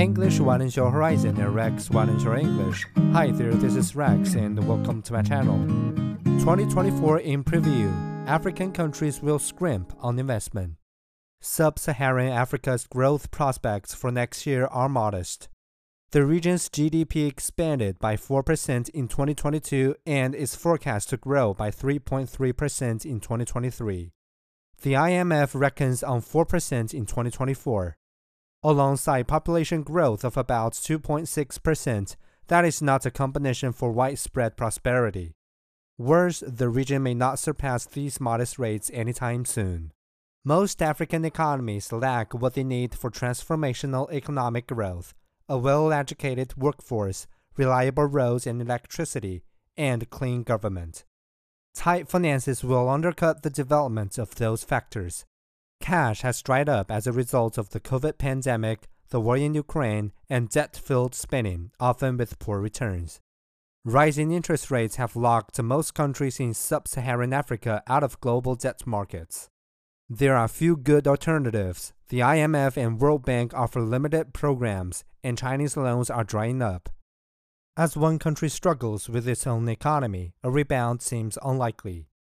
English widens your horizon and Rex widens your English. Hi there, this is Rex and welcome to my channel. 2024 in preview African countries will scrimp on investment. Sub Saharan Africa's growth prospects for next year are modest. The region's GDP expanded by 4% in 2022 and is forecast to grow by 3.3% in 2023. The IMF reckons on 4% in 2024. Alongside population growth of about 2.6%, that is not a combination for widespread prosperity. Worse, the region may not surpass these modest rates anytime soon. Most African economies lack what they need for transformational economic growth a well educated workforce, reliable roads and electricity, and clean government. Tight finances will undercut the development of those factors. Cash has dried up as a result of the COVID pandemic, the war in Ukraine, and debt filled spending, often with poor returns. Rising interest rates have locked most countries in sub Saharan Africa out of global debt markets. There are few good alternatives. The IMF and World Bank offer limited programs, and Chinese loans are drying up. As one country struggles with its own economy, a rebound seems unlikely.